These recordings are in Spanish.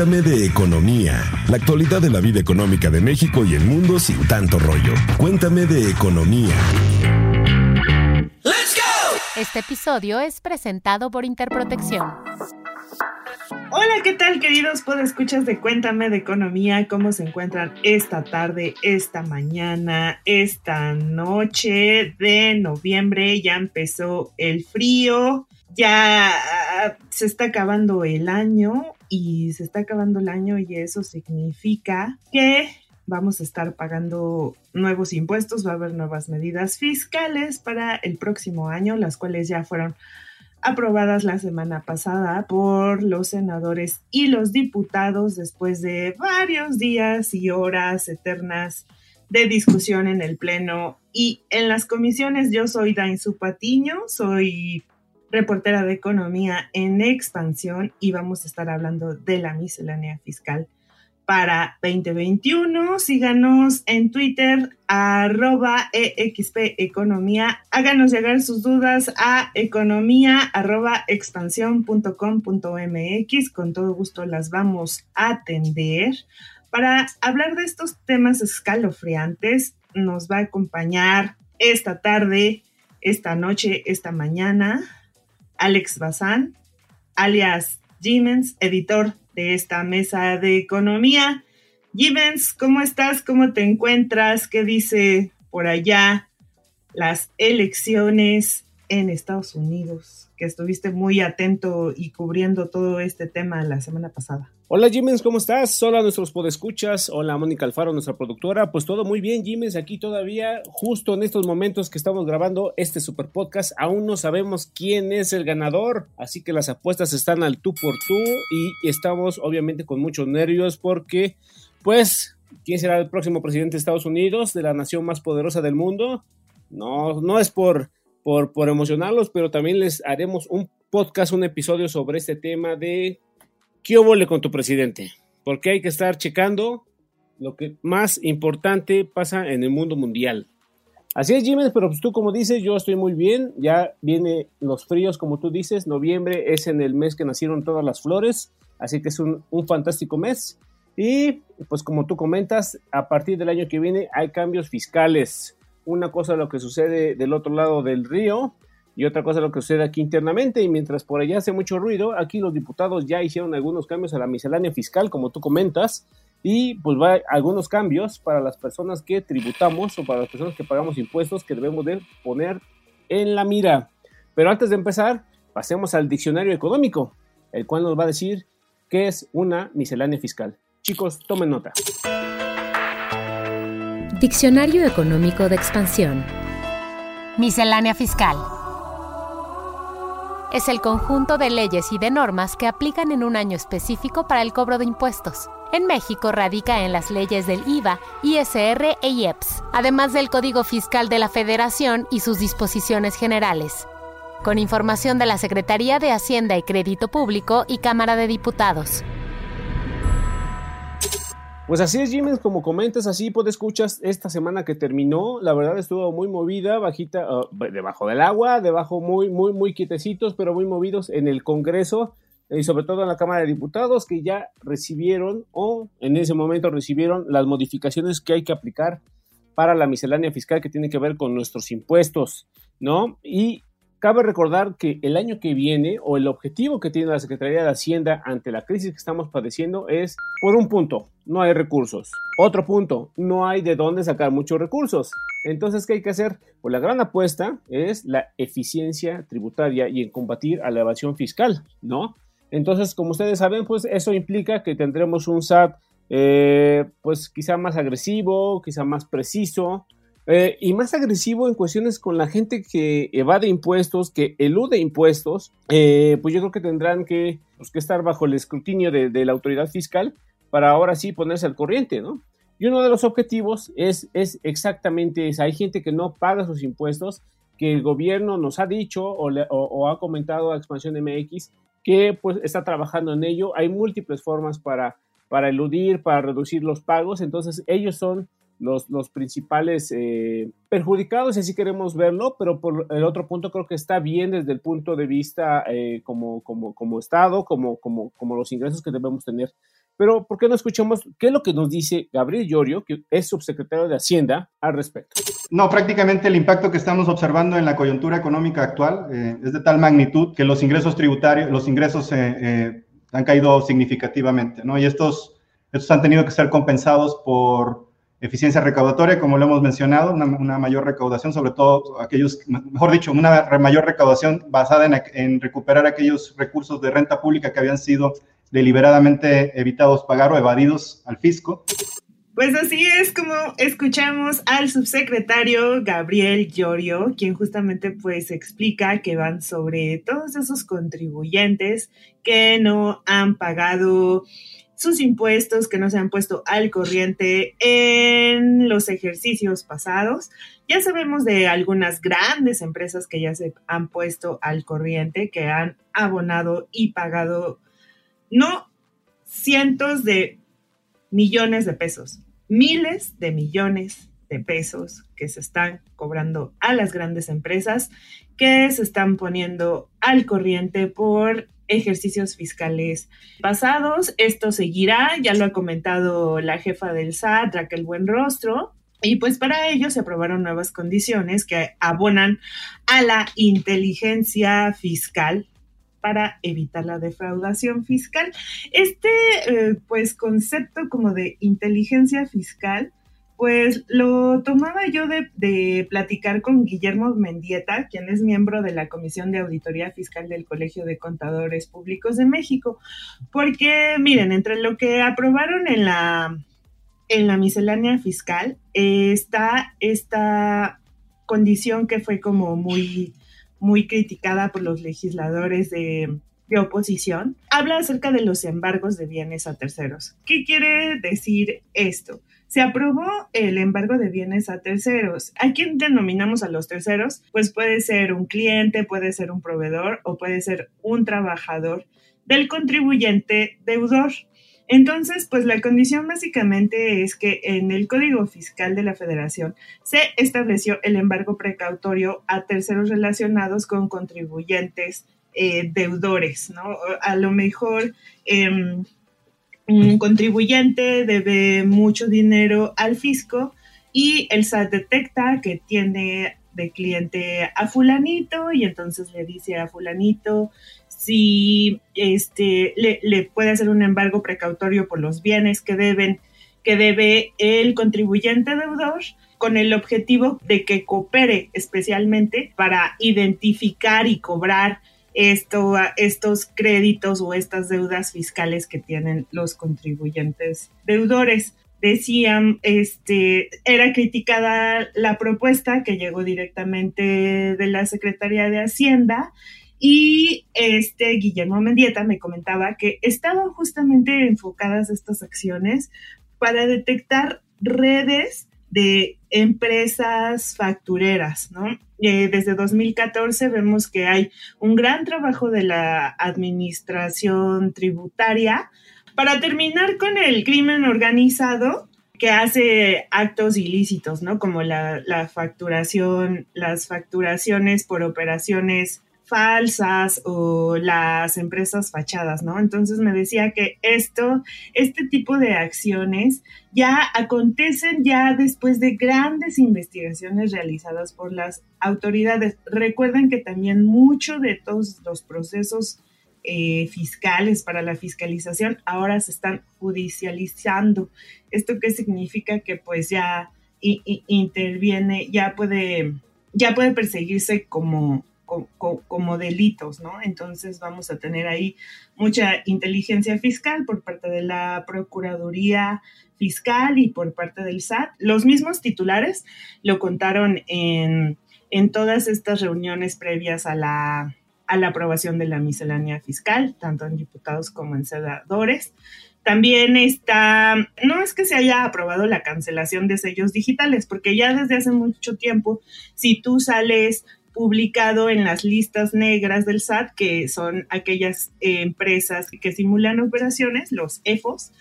Cuéntame de economía, la actualidad de la vida económica de México y el mundo sin tanto rollo. Cuéntame de economía. Este episodio es presentado por Interprotección. Hola, ¿qué tal queridos podescuchas de Cuéntame de Economía? ¿Cómo se encuentran esta tarde, esta mañana, esta noche de noviembre? Ya empezó el frío, ya se está acabando el año y se está acabando el año y eso significa que vamos a estar pagando nuevos impuestos, va a haber nuevas medidas fiscales para el próximo año, las cuales ya fueron aprobadas la semana pasada por los senadores y los diputados después de varios días y horas eternas de discusión en el Pleno y en las comisiones. Yo soy Dain Patiño, soy reportera de economía en expansión y vamos a estar hablando de la miscelánea fiscal para 2021. Síganos en Twitter, arroba EXP Economía. Háganos llegar sus dudas a economía arroba expansión.com.mx. Con todo gusto las vamos a atender. Para hablar de estos temas escalofriantes, nos va a acompañar esta tarde, esta noche, esta mañana, Alex Bazán, alias Jimens, editor de esta mesa de economía. Givens, ¿cómo estás? ¿Cómo te encuentras? ¿Qué dice por allá las elecciones en Estados Unidos? Que estuviste muy atento y cubriendo todo este tema la semana pasada. Hola Jimens, ¿cómo estás? Hola nuestros podescuchas, hola Mónica Alfaro, nuestra productora. Pues todo muy bien, Jimens, aquí todavía, justo en estos momentos que estamos grabando este super podcast, aún no sabemos quién es el ganador, así que las apuestas están al tú por tú y estamos obviamente con muchos nervios porque, pues, ¿quién será el próximo presidente de Estados Unidos, de la nación más poderosa del mundo? No, no es por, por, por emocionarlos, pero también les haremos un podcast, un episodio sobre este tema de ¿qué óvole con tu presidente? Porque hay que estar checando lo que más importante pasa en el mundo mundial. Así es, Jiménez, pero pues tú como dices, yo estoy muy bien, ya viene los fríos, como tú dices, noviembre es en el mes que nacieron todas las flores, así que es un, un fantástico mes. Y pues como tú comentas, a partir del año que viene hay cambios fiscales. Una cosa lo que sucede del otro lado del río, y otra cosa lo que sucede aquí internamente, y mientras por allá hace mucho ruido, aquí los diputados ya hicieron algunos cambios a la miscelánea fiscal, como tú comentas, y pues va algunos cambios para las personas que tributamos o para las personas que pagamos impuestos que debemos de poner en la mira. Pero antes de empezar, pasemos al diccionario económico, el cual nos va a decir qué es una miscelánea fiscal. Chicos, tomen nota. Diccionario económico de expansión. Miscelánea fiscal es el conjunto de leyes y de normas que aplican en un año específico para el cobro de impuestos. En México radica en las leyes del IVA, ISR e IEPS, además del Código Fiscal de la Federación y sus disposiciones generales. Con información de la Secretaría de Hacienda y Crédito Público y Cámara de Diputados. Pues así es, Jiménez, como comentas, así pues escuchas esta semana que terminó, la verdad estuvo muy movida, bajita, ah, debajo del agua, debajo muy, muy, muy quietecitos, pero muy movidos en el Congreso y sobre todo en la Cámara de Diputados que ya recibieron o en ese momento recibieron las modificaciones que hay que aplicar para la miscelánea fiscal que tiene que ver con nuestros impuestos, ¿no? Y Cabe recordar que el año que viene o el objetivo que tiene la Secretaría de Hacienda ante la crisis que estamos padeciendo es, por un punto, no hay recursos. Otro punto, no hay de dónde sacar muchos recursos. Entonces, ¿qué hay que hacer? Pues la gran apuesta es la eficiencia tributaria y en combatir a la evasión fiscal, ¿no? Entonces, como ustedes saben, pues eso implica que tendremos un SAT, eh, pues quizá más agresivo, quizá más preciso, eh, y más agresivo en cuestiones con la gente que evade impuestos, que elude impuestos, eh, pues yo creo que tendrán que, pues, que estar bajo el escrutinio de, la autoridad fiscal para ahora sí ponerse al corriente, ¿no? Y uno de los objetivos es, es exactamente ese. Hay gente que no paga sus impuestos, que el gobierno nos ha dicho o, ha comentado a Expansión MX que pues está trabajando en ello. Hay múltiples formas para, para eludir, para reducir los pagos. Entonces ellos son los, principales eh, perjudicados, si así queremos verlo, pero por el otro punto creo que está bien desde el punto de vista eh, como, como, como Estado, como, como, como los ingresos que debemos tener. Pero, ¿por qué no escuchamos qué es lo que nos dice Gabriel Llorio, que es subsecretario de Hacienda, al respecto? No, prácticamente el impacto que estamos observando en la coyuntura económica actual eh, es de tal magnitud que los ingresos tributarios, los ingresos eh, eh, han caído significativamente, ¿no? Y estos, estos han tenido que ser compensados por eficiencia recaudatoria, como lo hemos mencionado, una, mayor recaudación, sobre todo aquellos, mejor dicho, una mayor recaudación basada en, recuperar aquellos recursos de renta pública que habían sido deliberadamente evitados pagar o evadidos al fisco. Pues así es como escuchamos al subsecretario Gabriel Llorio, quien justamente pues explica que van sobre todos esos contribuyentes que no han pagado sus impuestos que no se han puesto al corriente en los ejercicios pasados. Ya sabemos de algunas grandes empresas que ya se han puesto al corriente, que han abonado y pagado no cientos de millones de pesos, miles de millones de pesos que se están cobrando a las grandes empresas que se están poniendo al corriente por ejercicios fiscales pasados. Esto seguirá, ya lo ha comentado la jefa del SAT, Raquel Buenrostro. Y pues para ello se aprobaron nuevas condiciones que abonan a la inteligencia fiscal para evitar la defraudación fiscal. Este eh, pues concepto como de inteligencia fiscal pues lo tomaba yo de, platicar con Guillermo Mendieta, quien es miembro de la Comisión de Auditoría Fiscal del Colegio de Contadores Públicos de México, porque miren, entre lo que aprobaron en la, en la miscelánea fiscal está esta condición que fue como muy, muy criticada por los legisladores de, de oposición, habla acerca de los embargos de bienes a terceros. ¿Qué quiere decir esto? Se aprobó el embargo de bienes a terceros. ¿A quién denominamos a los terceros? Pues puede ser un cliente, puede ser un proveedor o puede ser un trabajador del contribuyente deudor. Entonces, pues la condición básicamente es que en el Código Fiscal de la Federación se estableció el embargo precautorio a terceros relacionados con contribuyentes eh, deudores, ¿no? A lo mejor em, un contribuyente debe mucho dinero al fisco y el SAT detecta que tiene de cliente a fulanito y entonces le dice a fulanito si este le, puede hacer un embargo precautorio por los bienes que deben que debe el contribuyente deudor con el objetivo de que coopere especialmente para identificar y cobrar esto, estos créditos o estas deudas fiscales que tienen los contribuyentes deudores. Decían, este, era criticada la propuesta que llegó directamente de la Secretaría de Hacienda y este Guillermo Mendieta me comentaba que estaban justamente enfocadas estas acciones para detectar redes de empresas factureras, ¿no? Eh, desde 2014 vemos que hay un gran trabajo de la administración tributaria para terminar con el crimen organizado que hace actos ilícitos, ¿no? Como la, la facturación, las facturaciones por operaciones falsas o las empresas fachadas, ¿no? Entonces me decía que esto, este tipo de acciones ya acontecen ya después de grandes investigaciones realizadas por las autoridades. Recuerden que también mucho de todos los procesos eh, fiscales para la fiscalización ahora se están judicializando. ¿Esto qué significa? Que pues ya interviene, ya puede, ya puede perseguirse como como delitos, ¿no? Entonces vamos a tener ahí mucha inteligencia fiscal por parte de la Procuraduría Fiscal y por parte del SAT. Los mismos titulares lo contaron en, todas estas reuniones previas a la, a la aprobación de la miscelánea fiscal, tanto en diputados como en senadores. También está, no es que se haya aprobado la cancelación de sellos digitales, porque ya desde hace mucho tiempo, si tú sales publicado en las listas negras del SAT, que son aquellas empresas que simulan operaciones, los EFOS.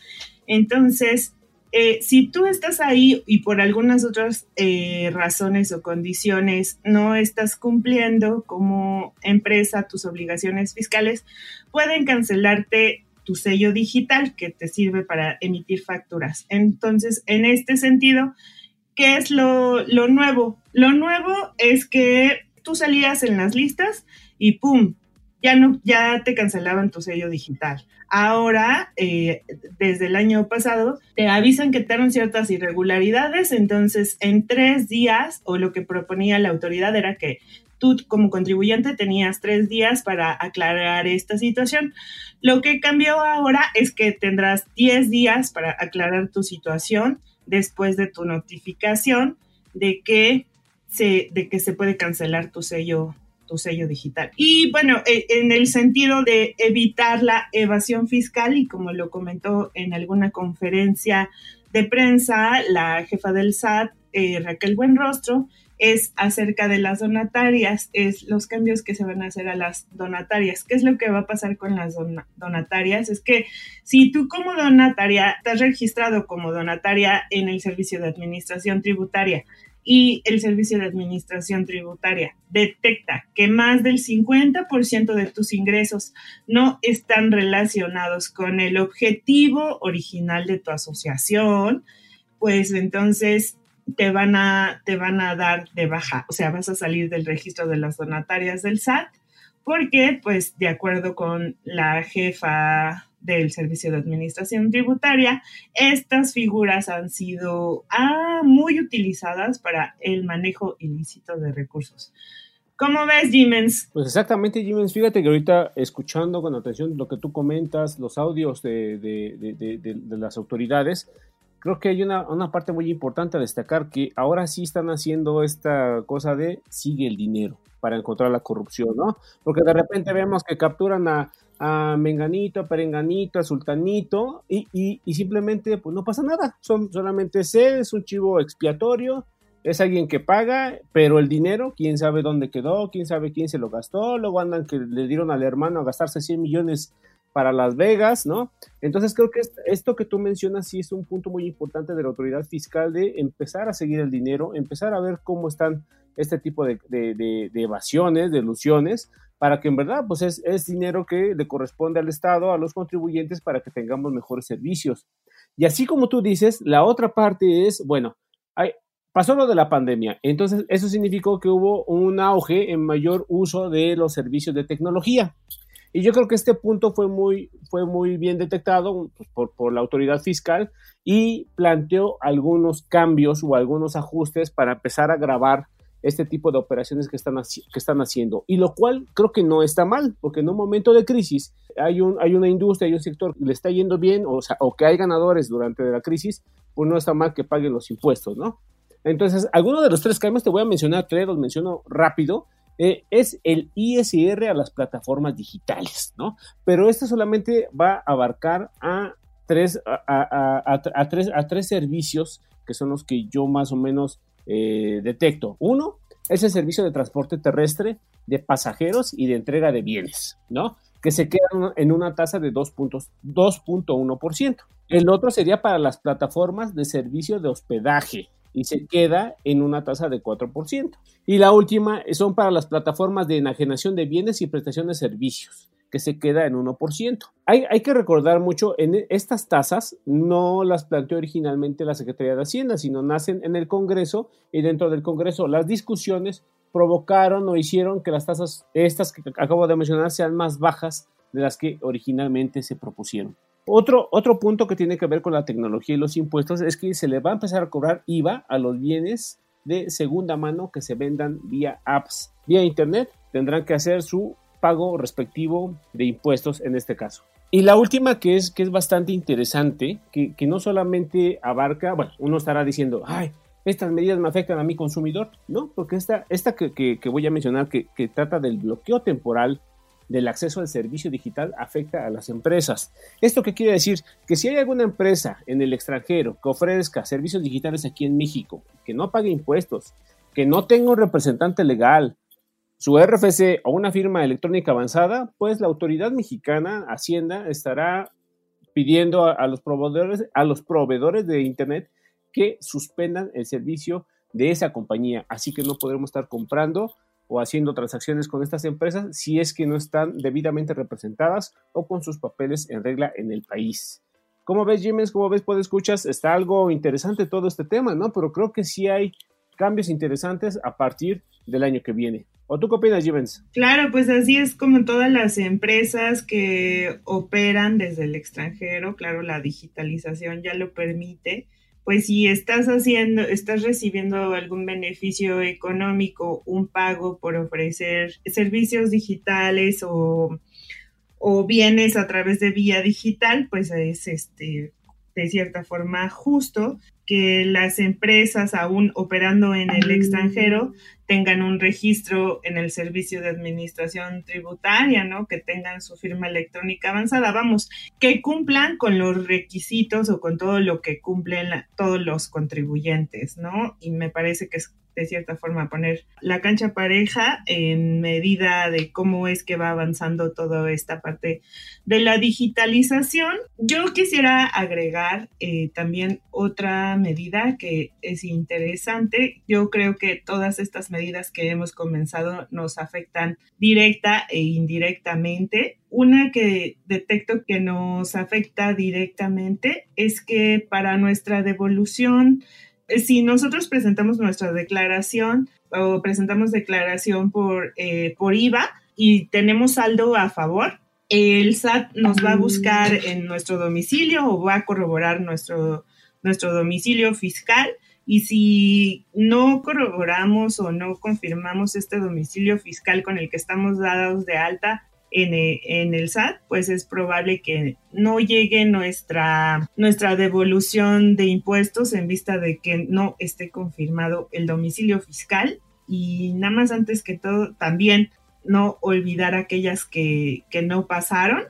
Entonces, eh, si tú estás ahí y por algunas otras eh, razones o condiciones no estás cumpliendo como empresa tus obligaciones fiscales, pueden cancelarte tu sello digital que te sirve para emitir facturas. Entonces, en este sentido, ¿qué es lo, lo nuevo? Lo nuevo es que tú salías en las listas y ¡pum! Ya, no, ya te cancelaban tu sello digital. Ahora, eh, desde el año pasado, te avisan que te ciertas irregularidades, entonces en tres días, o lo que proponía la autoridad era que tú como contribuyente tenías tres días para aclarar esta situación. Lo que cambió ahora es que tendrás diez días para aclarar tu situación después de tu notificación de que se, de que se puede cancelar tu sello tu sello digital. Y bueno, e, en el sentido de evitar la evasión fiscal y como lo comentó en alguna conferencia de prensa la jefa del SAT, eh, Raquel Buenrostro, es acerca de las donatarias, es los cambios que se van a hacer a las donatarias. ¿Qué es lo que va a pasar con las donatarias? Es que si tú como donataria estás registrado como donataria en el Servicio de Administración Tributaria y el Servicio de Administración Tributaria. Detecta que más del 50% de tus ingresos no están relacionados con el objetivo original de tu asociación, pues entonces te van a, te van a dar de baja, o sea, vas a salir del registro de las donatarias del SAT, porque pues de acuerdo con la jefa del Servicio de Administración Tributaria, estas figuras han sido ah, muy utilizadas para el manejo ilícito de recursos. ¿Cómo ves, Jimens? Pues exactamente, Jimens. Fíjate que ahorita escuchando con atención lo que tú comentas, los audios de, de, las autoridades, creo que hay una, una, parte muy importante a destacar que ahora sí están haciendo esta cosa de sigue el dinero para encontrar la corrupción, ¿no? Porque de repente vemos que capturan a a Menganito, a Perenganito, a Sultanito, y, y, simplemente pues no pasa nada. Son, solamente sé, es un chivo expiatorio, es alguien que paga, pero el dinero, quién sabe dónde quedó, quién sabe quién se lo gastó, luego andan que le dieron al hermano a gastarse 100 millones para Las Vegas, ¿no? Entonces creo que esto que tú mencionas sí es un punto muy importante de la autoridad fiscal de empezar a seguir el dinero, empezar a ver cómo están este tipo de, de, de evasiones, de ilusiones, para que en verdad pues es, dinero que le corresponde al Estado, a los contribuyentes, para que tengamos mejores servicios. Y así como tú dices, la otra parte es, bueno, pasó lo de la pandemia, entonces eso significó que hubo un auge en mayor uso de los servicios de tecnología. Y yo creo que este punto fue muy, fue muy bien detectado pues, por, por, la autoridad fiscal y planteó algunos cambios o algunos ajustes para empezar a grabar este tipo de operaciones que están, que están haciendo. Y lo cual creo que no está mal, porque en un momento de crisis hay, un, hay una industria, hay un sector que le está yendo bien, o, sea, o que hay ganadores durante la crisis, pues no está mal que paguen los impuestos, ¿no? Entonces, alguno de los tres cambios te voy a mencionar, tres los menciono rápido. Eh, es el ISR a las plataformas digitales, ¿no? Pero este solamente va a abarcar a tres, a, tres, a tres servicios que son los que yo más o menos eh, detecto. Uno es el servicio de transporte terrestre de pasajeros y de entrega de bienes, ¿no? Que se quedan en una tasa de 2.1%. El otro sería para las plataformas de servicio de hospedaje y se queda en una tasa de 4%. Y la última son para las plataformas de enajenación de bienes y prestación de servicios que se queda en 1%. Hay, hay que recordar mucho, en estas tasas no las planteó originalmente la Secretaría de Hacienda, sino nacen en el Congreso y dentro del Congreso las discusiones provocaron o hicieron que las tasas, estas que acabo de mencionar, sean más bajas de las que originalmente se propusieron. Otro, otro punto que tiene que ver con la tecnología y los impuestos es que se le va a empezar a cobrar IVA a los bienes de segunda mano que se vendan vía apps, vía internet. Tendrán que hacer su pago respectivo de impuestos en este caso. Y la última que es, que es bastante interesante, que, no solamente abarca, bueno, uno estará diciendo, ay, estas medidas me afectan a mi consumidor, ¿no? Porque esta, esta que, voy a mencionar, que, que, trata del bloqueo temporal del acceso al servicio digital, afecta a las empresas. ¿Esto qué quiere decir? Que si hay alguna empresa en el extranjero que ofrezca servicios digitales aquí en México, que no pague impuestos, que no tenga un representante legal, su RFC o una firma electrónica avanzada, pues la autoridad mexicana, Hacienda, estará pidiendo a, los proveedores, a los proveedores de Internet que suspendan el servicio de esa compañía. Así que no podremos estar comprando o haciendo transacciones con estas empresas si es que no están debidamente representadas o con sus papeles en regla en el país. ¿Cómo ves, Jiménez? ¿Cómo ves, Puedes escuchas? Está algo interesante todo este tema, ¿no? Pero creo que sí hay cambios interesantes a partir del año que viene. ¿O tú qué opinas, Jiménez? Claro, pues así es como todas las empresas que operan desde el extranjero, claro, la digitalización ya lo permite. Pues si estás haciendo, estás recibiendo algún beneficio económico, un pago por ofrecer servicios digitales o o bienes a través de vía digital, pues es este de cierta forma justo que las empresas aún operando en el extranjero tengan un registro en el servicio de administración tributaria, ¿no? Que tengan su firma electrónica avanzada, vamos, que cumplan con los requisitos o con todo lo que cumplen todos los contribuyentes, ¿no? Y me parece que es de cierta forma poner la cancha pareja en medida de cómo es que va avanzando toda esta parte de la digitalización. Yo quisiera agregar eh, también otra medida que es interesante. Yo creo que todas estas medidas que hemos comenzado nos afectan directa e indirectamente. Una que detecto que nos afecta directamente es que para nuestra devolución si nosotros presentamos nuestra declaración o presentamos declaración por, eh, por IVA y tenemos saldo a favor, el SAT nos va a buscar en nuestro domicilio o va a corroborar nuestro, nuestro domicilio fiscal. Y si no corroboramos o no confirmamos este domicilio fiscal con el que estamos dados de alta, eh, en, el SAT, pues es probable que no llegue nuestra, nuestra devolución de impuestos en vista de que no esté confirmado el domicilio fiscal. Y nada más antes que todo, también no olvidar aquellas que, que no pasaron,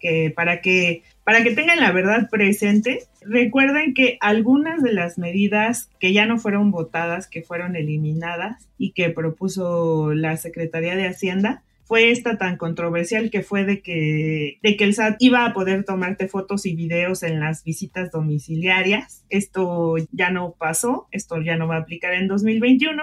que para que para que tengan la verdad presente, recuerden que algunas de las medidas que ya no fueron votadas, que fueron eliminadas y que propuso la Secretaría de Hacienda, fue esta tan controversial que fue de que, de que el SAT iba a poder tomarte fotos y videos en las visitas domiciliarias. Esto ya no pasó, esto ya no va a aplicar en 2021,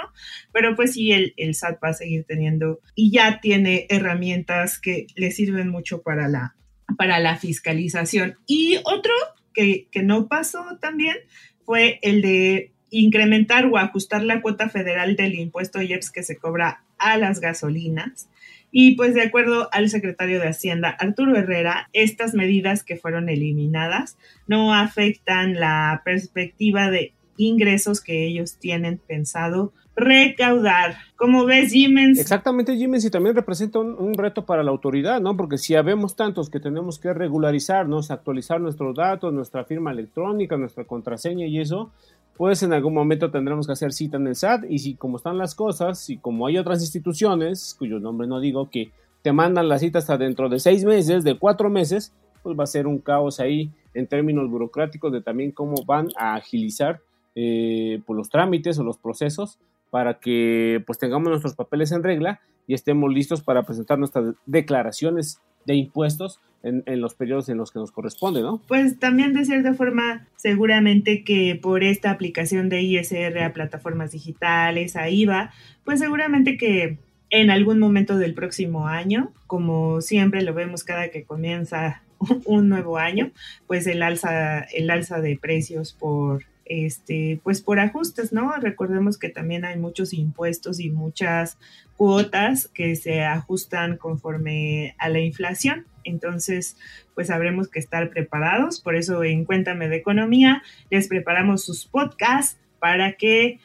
pero pues sí, el, el SAT va a seguir teniendo y ya tiene herramientas que le sirven mucho para la, para la fiscalización. Y otro que, que no pasó también fue el de incrementar o ajustar la cuota federal del impuesto IEPS que se cobra a las gasolinas. Y pues de acuerdo al secretario de Hacienda, Arturo Herrera, estas medidas que fueron eliminadas no afectan la perspectiva de ingresos que ellos tienen pensado recaudar. Como ves, Jimens. Exactamente, Jimens, y también representa un, reto para la autoridad, ¿no? Porque si habemos tantos que tenemos que regularizarnos, actualizar nuestros datos, nuestra firma electrónica, nuestra contraseña y eso, pues en algún momento tendremos que hacer cita en el SAT y si como están las cosas y como hay otras instituciones, cuyo nombre no digo, que te mandan la cita hasta dentro de seis meses, de cuatro meses, pues va a ser un caos ahí en términos burocráticos de también cómo van a agilizar eh, pues los trámites o los procesos para que pues tengamos nuestros papeles en regla y estemos listos para presentar nuestras declaraciones de impuestos en, los periodos en los que nos corresponde, ¿no? Pues también de cierta forma, seguramente que por esta aplicación de ISR a plataformas digitales, a IVA, pues seguramente que en algún momento del próximo año, como siempre lo vemos cada que comienza un nuevo año, pues el alza, el alza de precios por este, pues por ajustes, ¿no? Recordemos que también hay muchos impuestos y muchas cuotas que se ajustan conforme a la inflación. Entonces, pues habremos que estar preparados. Por eso en Cuéntame de Economía les preparamos sus podcasts para que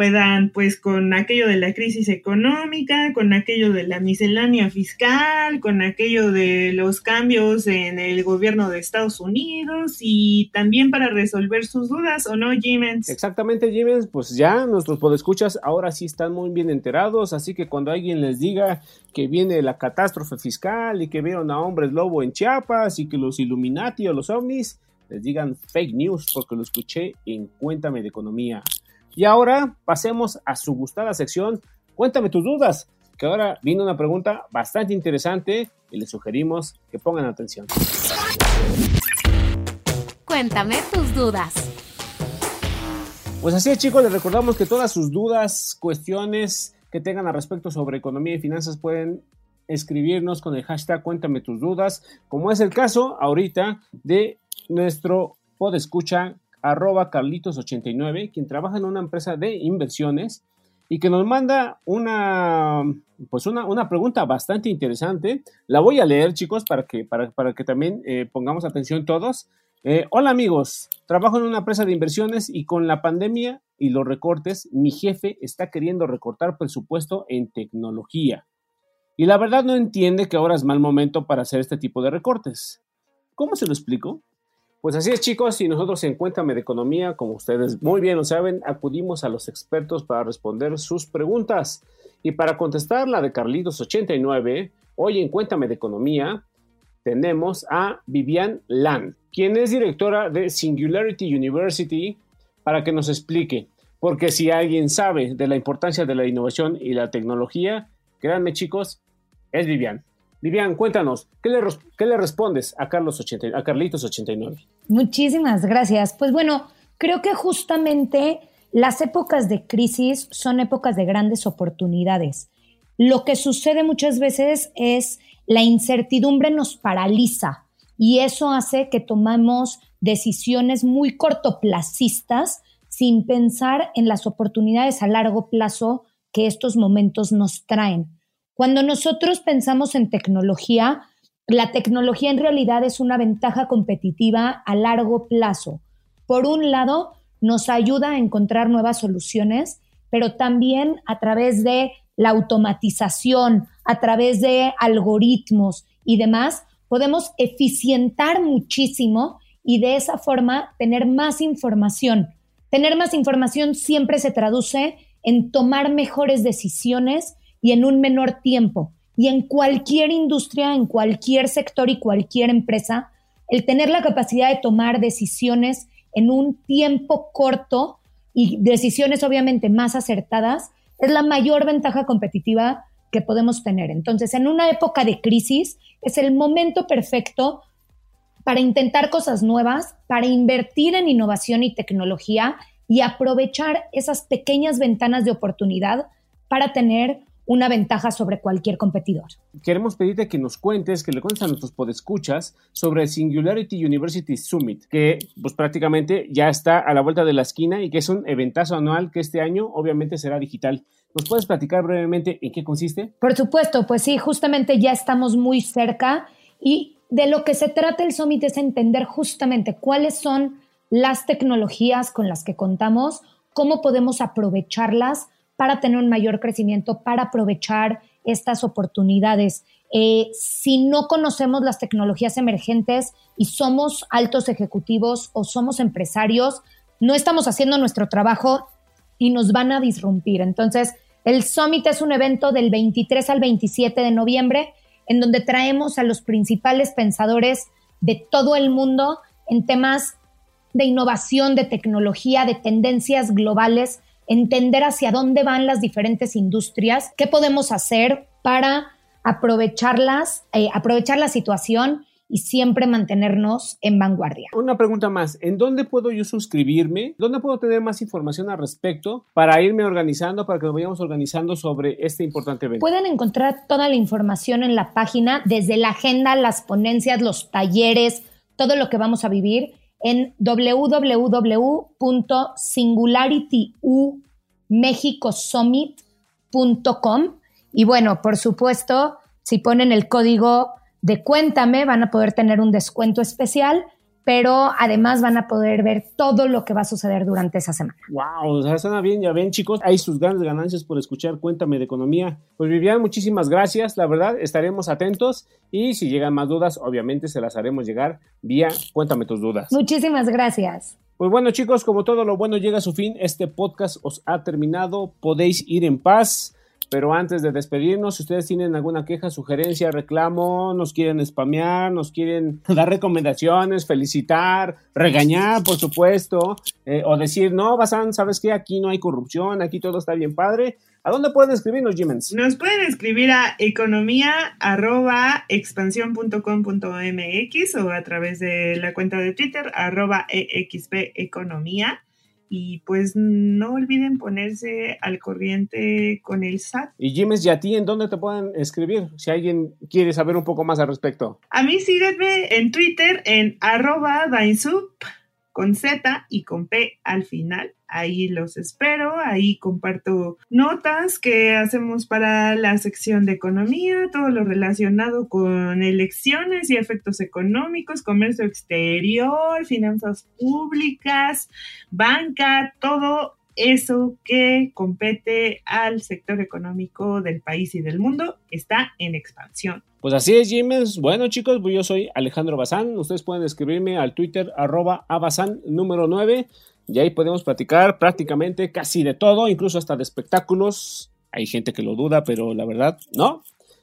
puedan, pues con aquello de la crisis económica, con aquello de la miscelánea fiscal, con aquello de los cambios en el gobierno de Estados Unidos y también para resolver sus dudas, ¿o no, Jimens? Exactamente, Jimens, pues ya nuestros podescuchas ahora sí están muy bien enterados, así que cuando alguien les diga que viene la catástrofe fiscal y que vieron a hombres lobo en Chiapas y que los Illuminati o los ovnis, les digan fake news porque lo escuché en Cuéntame de Economía. Y ahora pasemos a su gustada sección. Cuéntame tus dudas, que ahora viene una pregunta bastante interesante y les sugerimos que pongan atención. Cuéntame tus dudas. Pues así es chicos, les recordamos que todas sus dudas, cuestiones, que tengan al respecto sobre economía y finanzas pueden escribirnos con el hashtag Cuéntame tus dudas, como es el caso ahorita de nuestro podescucha arroba Carlitos89, quien trabaja en una empresa de inversiones y que nos manda una, pues una, una, pregunta bastante interesante. La voy a leer, chicos, para que, para, para que también eh, pongamos atención todos. Eh, hola amigos, trabajo en una empresa de inversiones y con la pandemia y los recortes, mi jefe está queriendo recortar presupuesto en tecnología. Y la verdad no entiende que ahora es mal momento para hacer este tipo de recortes. ¿Cómo se lo explico? Pues así es, chicos, y nosotros en Cuéntame de Economía, como ustedes muy bien lo saben, acudimos a los expertos para responder sus preguntas. Y para contestar la de Carlitos89, hoy en Cuéntame de Economía, tenemos a Vivian Land, quien es directora de Singularity University, para que nos explique. Porque si alguien sabe de la importancia de la innovación y la tecnología, créanme, chicos, es Vivian. Vivian, cuéntanos, ¿qué le, qué le respondes a, Carlos 80, a Carlitos 89? Muchísimas gracias. Pues bueno, creo que justamente las épocas de crisis son épocas de grandes oportunidades. Lo que sucede muchas veces es la incertidumbre nos paraliza y eso hace que tomamos decisiones muy cortoplacistas sin pensar en las oportunidades a largo plazo que estos momentos nos traen. Cuando nosotros pensamos en tecnología, la tecnología en realidad es una ventaja competitiva a largo plazo. Por un lado, nos ayuda a encontrar nuevas soluciones, pero también a través de la automatización, a través de algoritmos y demás, podemos eficientar muchísimo y de esa forma tener más información. Tener más información siempre se traduce en tomar mejores decisiones y en un menor tiempo. Y en cualquier industria, en cualquier sector y cualquier empresa, el tener la capacidad de tomar decisiones en un tiempo corto y decisiones obviamente más acertadas es la mayor ventaja competitiva que podemos tener. Entonces, en una época de crisis es el momento perfecto para intentar cosas nuevas, para invertir en innovación y tecnología y aprovechar esas pequeñas ventanas de oportunidad para tener una ventaja sobre cualquier competidor. Queremos pedirte que nos cuentes, que le cuentes a nuestros podescuchas sobre el Singularity University Summit, que pues prácticamente ya está a la vuelta de la esquina y que es un eventazo anual que este año obviamente será digital. ¿Nos puedes platicar brevemente en qué consiste? Por supuesto, pues sí, justamente ya estamos muy cerca y de lo que se trata el Summit es entender justamente cuáles son las tecnologías con las que contamos, cómo podemos aprovecharlas para tener un mayor crecimiento, para aprovechar estas oportunidades. Eh, si no conocemos las tecnologías emergentes y somos altos ejecutivos o somos empresarios, no estamos haciendo nuestro trabajo y nos van a disrumpir. Entonces, el Summit es un evento del 23 al 27 de noviembre en donde traemos a los principales pensadores de todo el mundo en temas de innovación, de tecnología, de tendencias globales entender hacia dónde van las diferentes industrias, qué podemos hacer para aprovecharlas, eh, aprovechar la situación y siempre mantenernos en vanguardia. Una pregunta más, ¿en dónde puedo yo suscribirme? ¿Dónde puedo tener más información al respecto para irme organizando, para que nos vayamos organizando sobre este importante evento? Pueden encontrar toda la información en la página, desde la agenda, las ponencias, los talleres, todo lo que vamos a vivir en www.singularityumexicosummit.com. Y bueno, por supuesto, si ponen el código de Cuéntame, van a poder tener un descuento especial pero además van a poder ver todo lo que va a suceder durante esa semana. Wow, o sea, suena bien, ya ven chicos, hay sus grandes ganancias por escuchar Cuéntame de Economía. Pues Vivian, muchísimas gracias, la verdad, estaremos atentos y si llegan más dudas, obviamente se las haremos llegar vía Cuéntame tus dudas. Muchísimas gracias. Pues bueno chicos, como todo lo bueno llega a su fin, este podcast os ha terminado, podéis ir en paz. Pero antes de despedirnos, si ustedes tienen alguna queja, sugerencia, reclamo, nos quieren spamear, nos quieren dar recomendaciones, felicitar, regañar, por supuesto, eh, o decir, no, Basan, ¿sabes qué? Aquí no hay corrupción, aquí todo está bien padre. ¿A dónde pueden escribirnos, Jimens? Nos pueden escribir a economía arroba expansión.com.mx o a través de la cuenta de Twitter arroba expeconomía. Y pues no olviden ponerse al corriente con el SAT. Y Jiménez, ¿y a ti en dónde te pueden escribir? Si alguien quiere saber un poco más al respecto. A mí síganme en Twitter en arroba Dainsup con Z y con P al final. Ahí los espero, ahí comparto notas que hacemos para la sección de economía, todo lo relacionado con elecciones y efectos económicos, comercio exterior, finanzas públicas, banca, todo eso que compete al sector económico del país y del mundo está en expansión. Pues así es, Jiménez. Bueno, chicos, pues yo soy Alejandro Bazán. Ustedes pueden escribirme al Twitter arroba abazán número 9 y ahí podemos platicar prácticamente casi de todo, incluso hasta de espectáculos. Hay gente que lo duda, pero la verdad, no.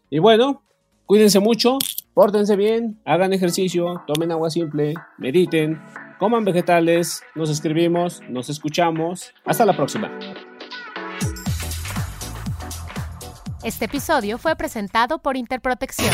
Y bueno, cuídense mucho, pórtense bien, hagan ejercicio, tomen agua simple, mediten, coman vegetales, nos escribimos, nos escuchamos. Hasta la próxima. Este episodio fue presentado por Interprotección.